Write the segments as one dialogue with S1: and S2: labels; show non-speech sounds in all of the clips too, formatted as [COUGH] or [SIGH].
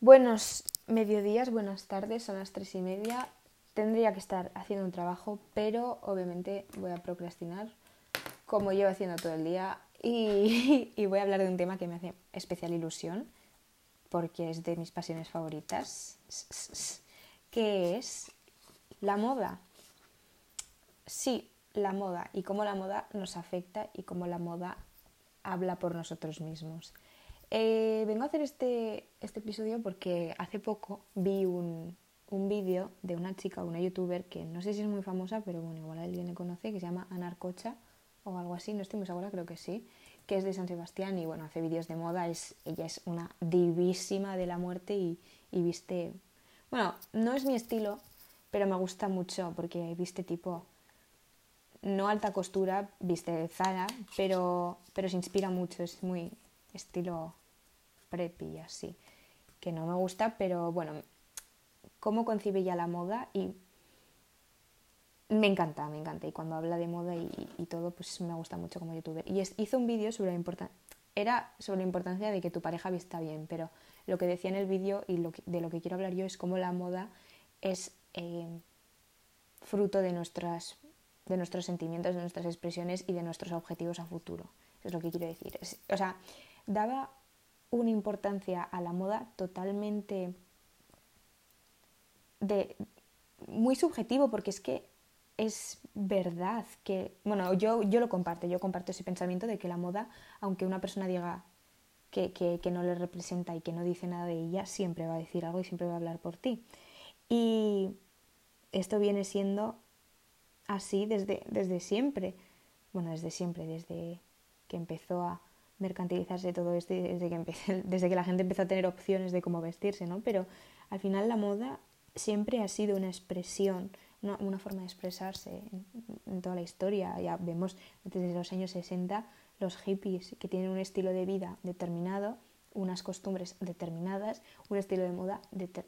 S1: Buenos mediodías, buenas tardes, son las tres y media. Tendría que estar haciendo un trabajo, pero obviamente voy a procrastinar como llevo haciendo todo el día [LAUGHS] y, voy a hablar de un tema que me hace especial ilusión porque es de mis pasiones favoritas, que es la moda. Sí, la moda y cómo la moda nos afecta y cómo la moda habla por nosotros mismos. Eh, vengo a hacer este, este, episodio porque hace poco vi un, un vídeo de una chica, una youtuber que no sé si es muy famosa, pero bueno, igual alguien le conoce, que se llama Anarcocha o algo así, no estoy muy segura, creo que sí, que es de San Sebastián y bueno, hace vídeos de moda, es, ella es una divísima de la muerte y, y viste, bueno, no es mi estilo, pero me gusta mucho porque viste tipo no alta costura, viste Zara, pero, pero se inspira mucho, es muy, estilo preppy así, que no me gusta, pero bueno, cómo concibe ya la moda y me encanta, me encanta. Y cuando habla de moda y, todo, pues me gusta mucho como youtuber. Y hizo un vídeo sobre la importancia, era sobre la importancia de que tu pareja vista bien, pero lo que decía en el vídeo y de lo que quiero hablar yo es cómo la moda es eh, fruto de, nuestras, de nuestros sentimientos, de nuestras expresiones y de nuestros objetivos a futuro. Es lo que quiero decir. o sea, daba una importancia a la moda totalmente de muy subjetivo porque es que es verdad que bueno yo, yo lo comparto yo comparto ese pensamiento de que la moda aunque una persona diga que, que, no le representa y que no dice nada de ella siempre va a decir algo y siempre va a hablar por ti. Y esto viene siendo así desde, desde siempre. Bueno desde siempre desde que empezó a mercantilizarse todo esto desde que, [LAUGHS] desde que la gente empezó a tener opciones de cómo vestirse, ¿no? Pero al final la moda siempre ha sido una expresión, una, forma de expresarse en, toda la historia. Ya vemos desde los años 60 los hippies que tienen un estilo de vida determinado, unas costumbres determinadas, un estilo de moda,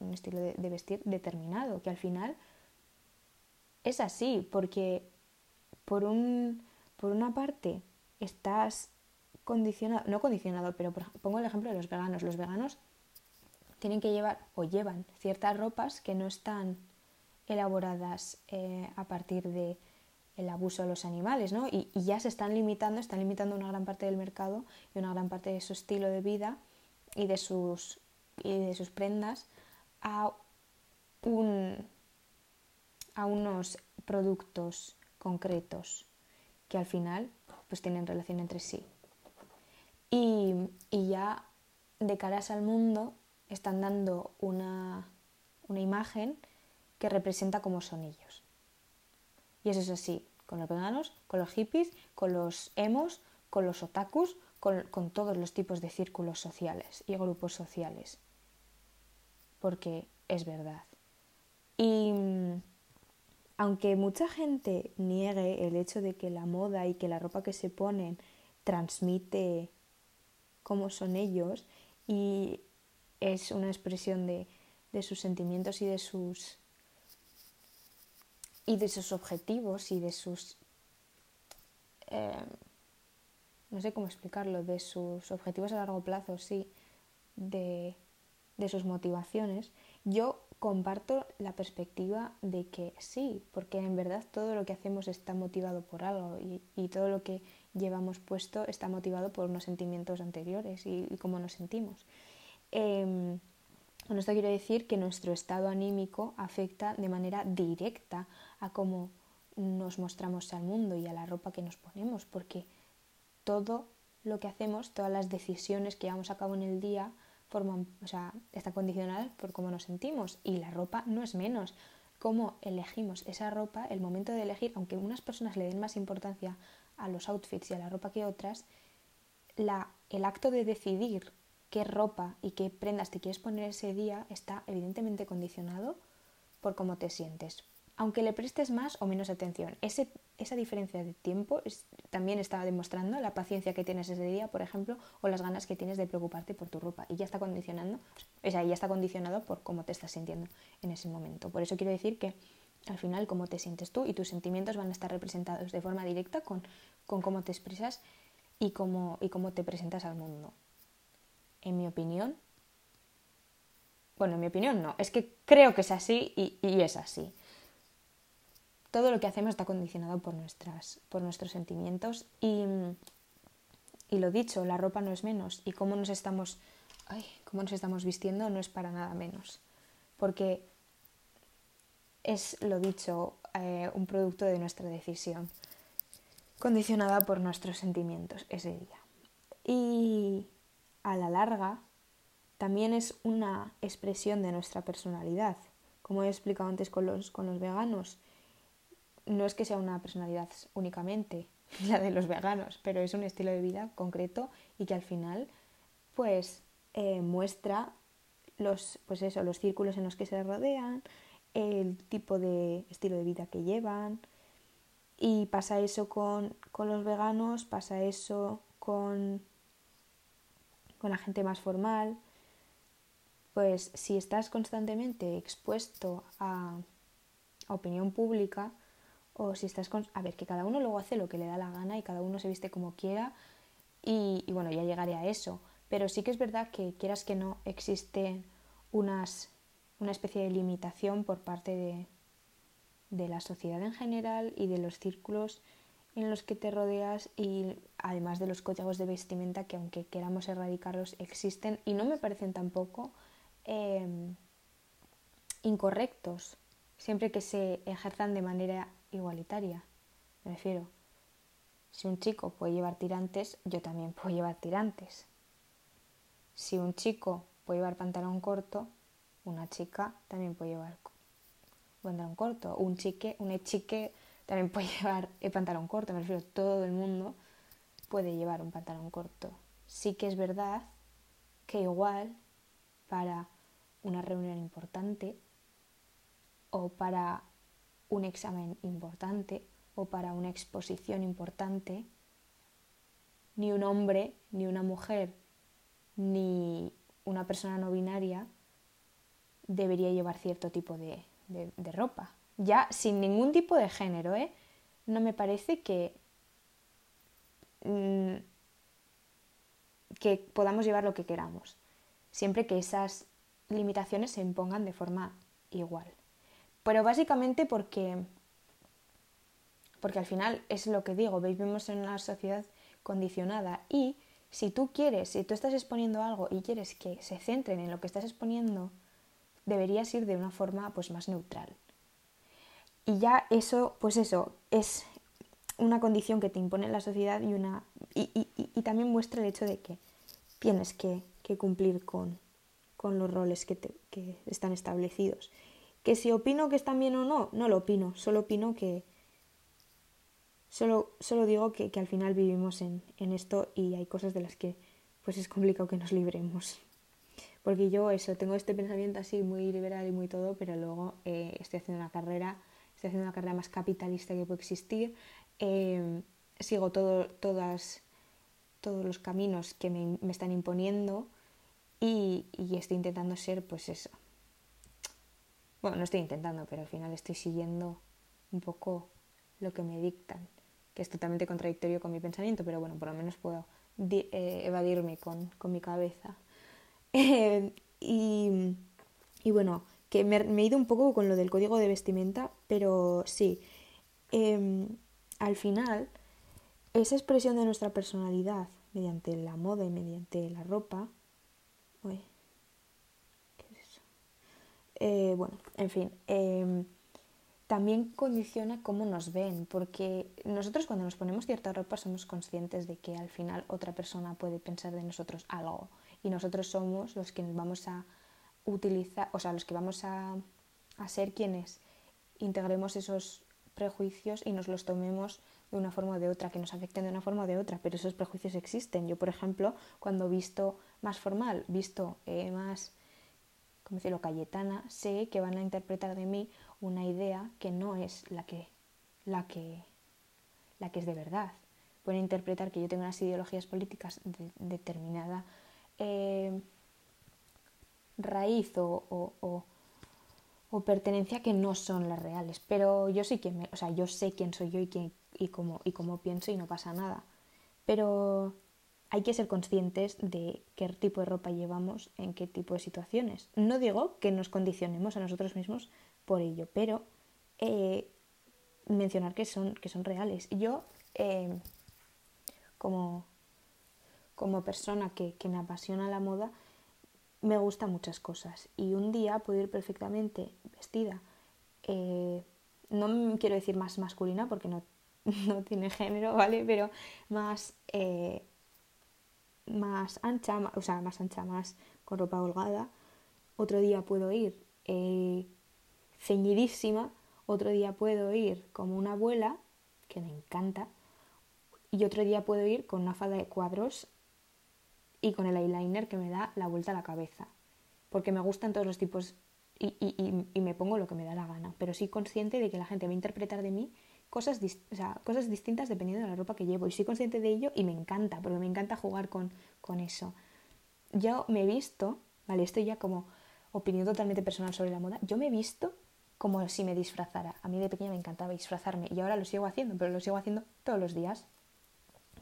S1: un estilo de, de vestir determinado, que al final es así, porque por, un, por una parte estás condicionado, no condicionado, pero pongo el ejemplo de los veganos. Los veganos tienen que llevar o llevan ciertas ropas que no están elaboradas eh, a partir de el abuso de los animales, ¿no? Y, ya se están limitando, están limitando una gran parte del mercado y una gran parte de su estilo de vida y de sus, y de sus prendas a, un, a unos productos concretos que al final pues tienen relación entre sí. Y, ya de caras al mundo están dando una, imagen que representa cómo son ellos. Y eso es así, con los veganos, con los hippies, con los emos, con los otakus, con, todos los tipos de círculos sociales y grupos sociales. Porque es verdad. Y aunque mucha gente niegue el hecho de que la moda y que la ropa que se ponen transmite cómo son ellos y es una expresión de, sus sentimientos y de sus y de sus objetivos y de sus eh, no sé cómo explicarlo de sus objetivos a largo plazo sí de, de sus motivaciones. Yo comparto la perspectiva de que sí, porque en verdad todo lo que hacemos está motivado por algo y, todo lo que llevamos puesto está motivado por unos sentimientos anteriores y, cómo nos sentimos. Eh, con esto quiero decir que nuestro estado anímico afecta de manera directa a cómo nos mostramos al mundo y a la ropa que nos ponemos, porque todo lo que hacemos, todas las decisiones que llevamos a cabo en el día, forman, o sea, está condicionada por cómo nos sentimos y la ropa no es menos. Cómo elegimos esa ropa, el momento de elegir, aunque unas personas le den más importancia a los outfits y a la ropa que otras, la, el acto de decidir qué ropa y qué prendas te quieres poner ese día está evidentemente condicionado por cómo te sientes, aunque le prestes más o menos atención. Ese, esa diferencia de tiempo también está demostrando la paciencia que tienes ese día, por ejemplo, o las ganas que tienes de preocuparte por tu ropa. Y ya está condicionando, o sea, ya está condicionado por cómo te estás sintiendo en ese momento. Por eso quiero decir que al final cómo te sientes tú y tus sentimientos van a estar representados de forma directa con, cómo te expresas y cómo, y cómo te presentas al mundo. En mi opinión, Bueno, en mi opinión no, es que creo que es así y, y es así. Todo lo que hacemos está condicionado por, nuestras, por nuestros sentimientos y, y lo dicho, la ropa no es menos y cómo nos estamos, ay, cómo nos estamos vistiendo no es para nada menos. Porque es, lo dicho, eh, un producto de nuestra decisión, condicionada por nuestros sentimientos ese día. Y a la larga, también es una expresión de nuestra personalidad. Como he explicado antes con los, con los veganos, no es que sea una personalidad únicamente [LAUGHS] la de los veganos, pero es un estilo de vida concreto y que al final pues eh, muestra los, pues eso, los círculos en los que se rodean, el tipo de estilo de vida que llevan. Y pasa eso con, con los veganos, pasa eso con, con la gente más formal. Pues si estás constantemente expuesto a, opinión pública, o si estás. A ver, que cada uno luego hace lo que le da la gana y cada uno se viste como quiera y, y, bueno, ya llegaré a eso. Pero sí que es verdad que quieras que no existen unas una especie de limitación por parte de, de la sociedad en general y de los círculos en los que te rodeas y además de los códigos de vestimenta que aunque queramos erradicarlos existen y no me parecen tampoco em, incorrectos siempre que se ejerzan de manera igualitaria. Me refiero, si un chico puede llevar tirantes, yo también puedo llevar tirantes. Si un chico puede llevar pantalón corto, una chica también puede llevar pantalón corto. Un chique, una chique también [LAUGHS] puede llevar el pantalón corto. Me refiero, todo el mundo puede llevar un pantalón corto. Sí que es verdad que igual para una reunión importante o para un examen importante o para una exposición importante, ni un hombre, ni una mujer, ni una persona no binaria debería llevar cierto tipo de, ropa. Ya sin ningún tipo de género, ¿eh? No me parece que, mm, que podamos llevar lo que queramos, siempre que esas limitaciones se impongan de forma igual. Pero básicamente porque, porque al final es lo que digo, vivimos en una sociedad condicionada y si tú quieres, si tú estás exponiendo algo y quieres que se centren en lo que estás exponiendo, deberías ir de una forma pues más neutral. Y ya eso, pues eso, es una condición que te impone la sociedad y, una, y, también muestra el hecho de que tienes que, cumplir con, los roles que, que, están establecidos. Que si opino que están bien o no, no lo opino, solo opino que... Solo, solo digo que, al final vivimos en, en esto y hay cosas de las que pues es complicado que nos libremos. Porque yo eso, tengo este pensamiento así muy liberal y muy todo, pero luego eh, estoy haciendo una carrera, estoy haciendo una carrera más capitalista que puede existir, em, sigo todo, todas, todos los caminos que me, me están imponiendo y, y, estoy intentando ser pues eso. Bueno, no estoy intentando, pero al final estoy siguiendo un poco lo que me dictan, que es totalmente contradictorio con mi pensamiento, pero bueno, por lo menos puedo eh, evadirme con, con mi cabeza. Y, bueno, que me, he ido un poco con lo del código de vestimenta, pero sí, em, al final, esa expresión de nuestra personalidad mediante la moda y mediante la ropa, uy, ¿qué es eso? Eh, bueno, en fin, em, también condiciona cómo nos ven, porque nosotros cuando nos ponemos cierta ropa somos conscientes de que al final otra persona puede pensar de nosotros algo y nosotros somos los que vamos a utilizar, o sea, los que vamos a, a ser quienes integremos esos prejuicios y nos los tomemos de una forma o de otra, que nos afecten de una forma o de otra, pero esos prejuicios existen. Yo, por ejemplo, cuando visto más formal, visto eh, más, como decirlo, cayetana, sé que van a interpretar de mí una idea que no es la que, la que, la que es de verdad. Pueden interpretar que yo tengo unas ideologías políticas de, determinada eh, raíz o, pertenencia que no son las reales. Pero yo sé quién, o sea, yo sé quién soy yo y, quién, y, cómo, y cómo pienso y no pasa nada. Pero hay que ser conscientes de qué tipo de ropa llevamos en qué tipo de situaciones. No digo que nos condicionemos a nosotros mismos por ello, pero eh, mencionar que son, que son reales. Yo, eh, como, como persona que, me apasiona la moda, me gustan muchas cosas. Y un día puedo ir perfectamente vestida. Eh, no quiero decir más masculina porque no, [LAUGHS] no tiene género, ¿vale? Pero más, más ancha, o sea, más ancha, más con ropa holgada. Otro día puedo ir ceñidísima, otro día puedo ir como una abuela, que me encanta, y otro día puedo ir con una falda de cuadros y con el eyeliner que me da la vuelta a la cabeza, porque me gustan todos los tipos y, me pongo lo que me da la gana, pero soy consciente de que la gente va a interpretar de mí cosas, o sea, cosas distintas dependiendo de la ropa que llevo y soy consciente de ello y me encanta, porque me encanta jugar con, con eso. Yo me he visto, vale, esto ya como opinión totalmente personal sobre la moda, yo me he visto como si me disfrazara. A mí de pequeña me encantaba disfrazarme y ahora lo sigo haciendo, pero lo sigo haciendo todos los días.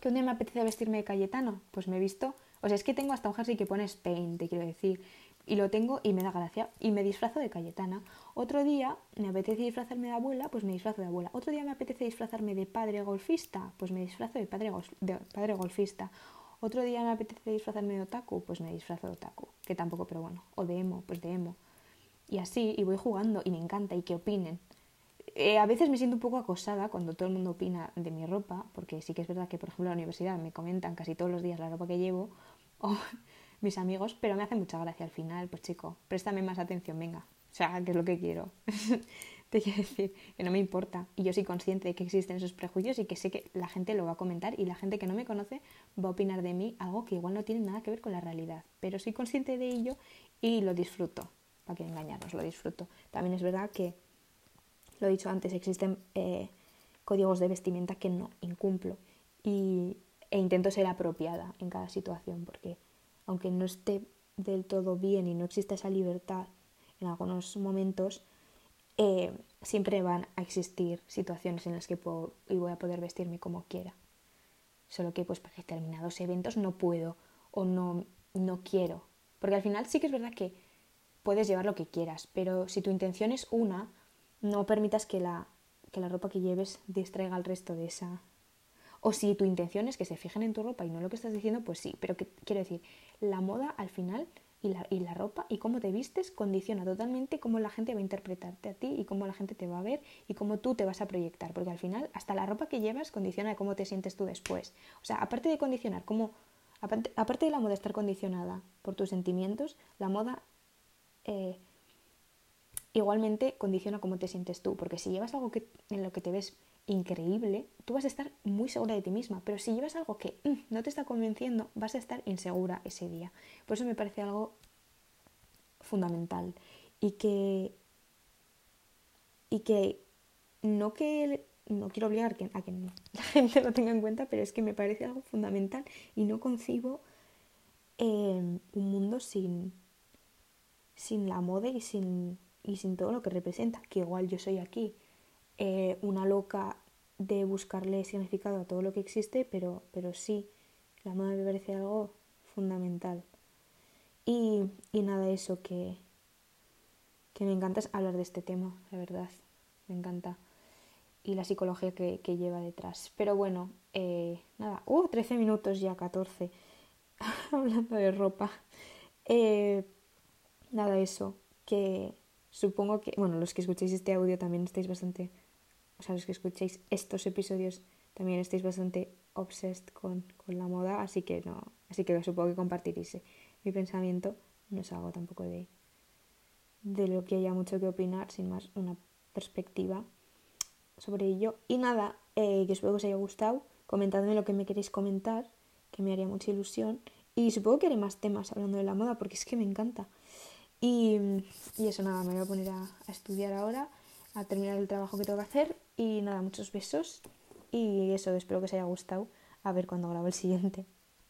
S1: ¿Que un día me apetece vestirme de Cayetano? Pues me he visto, o sea, es que tengo hasta un jersey que pone Spain, te quiero decir, y lo tengo y me da gracia y me disfrazo de Cayetana. Otro día me apetece disfrazarme de abuela, pues me disfrazo de abuela. Otro día me apetece disfrazarme de padre golfista, pues me disfrazo de padre, de padre golfista. Otro día me apetece disfrazarme de otaku, pues me disfrazo de otaku, que tampoco, pero bueno, o de emo, pues de emo. Y así, y voy jugando y me encanta y que opinen. Eh, a veces me siento un poco acosada cuando todo el mundo opina de mi ropa, porque sí que es verdad que, por ejemplo, en la universidad me comentan casi todos los días la ropa que llevo, o [LAUGHS] mis amigos, pero me hace mucha gracia al final, pues chico, préstame más atención, venga, o sea, que es lo que quiero. [LAUGHS] Te quiero decir que no me importa. Y yo soy consciente de que existen esos prejuicios y que sé que la gente lo va a comentar y la gente que no me conoce va a opinar de mí algo que igual no tiene nada que ver con la realidad. Pero soy consciente de ello y lo disfruto para que engañarnos, lo disfruto. También es verdad que, lo he dicho antes, existen eh, códigos de vestimenta que no incumplo y, e intento ser apropiada en cada situación, porque aunque no esté del todo bien y no exista esa libertad en algunos momentos, eh, siempre van a existir situaciones en las que puedo y voy a poder vestirme como quiera. Solo que pues para determinados eventos no puedo o no, no quiero. Porque al final sí que es verdad que puedes llevar lo que quieras, pero si tu intención es una, no permitas que la, que la ropa que lleves distraiga al resto de esa. O si tu intención es que se fijen en tu ropa y no lo que estás diciendo, pues sí, pero que, quiero decir, la moda al final y la, ropa y cómo te vistes condiciona totalmente cómo la gente va a interpretarte a ti y cómo la gente te va a ver y cómo tú te vas a proyectar, porque al final hasta la ropa que llevas condiciona cómo te sientes tú después. O sea, aparte de condicionar cómo, aparte, aparte de la moda estar condicionada por tus sentimientos, la moda eh, igualmente condiciona cómo te sientes tú, porque si llevas algo que, en lo que te ves increíble, tú vas a estar muy segura de ti misma, pero si llevas algo que mm, no te está convenciendo, vas a estar insegura ese día. Por eso me parece algo fundamental y que y que no que no quiero obligar a que [LAUGHS] la gente lo tenga en cuenta, pero es que me parece algo fundamental y no concibo eh, un mundo sin, sin la moda y sin, y sin todo lo que representa, que igual yo soy aquí eh, una loca de buscarle significado a todo lo que existe, pero, pero sí, la moda me parece algo fundamental. Y, y nada, eso que, que me encanta es hablar de este tema, la verdad, me encanta. Y la psicología que, lleva detrás. Pero bueno, eh, nada, uh, 13 minutos ya, 14, [LAUGHS] hablando de ropa. Eh, nada, eso, que supongo que, bueno, los que escuchéis este audio también estáis bastante, o sea, los que escuchéis estos episodios también estáis bastante obsessed con, con la moda, así que no, así que supongo que compartiréis mi pensamiento, no es algo tampoco de, de lo que haya mucho que opinar, sin más una perspectiva sobre ello. Y nada, eh, que espero que os haya gustado, comentadme lo que me queréis comentar, que me haría mucha ilusión. Y supongo que haré más temas hablando de la moda, porque es que me encanta. Y, eso nada, me voy a poner a, estudiar ahora, a terminar el trabajo que tengo que hacer y nada, muchos besos y eso, espero que os haya gustado. A ver cuando grabo el siguiente.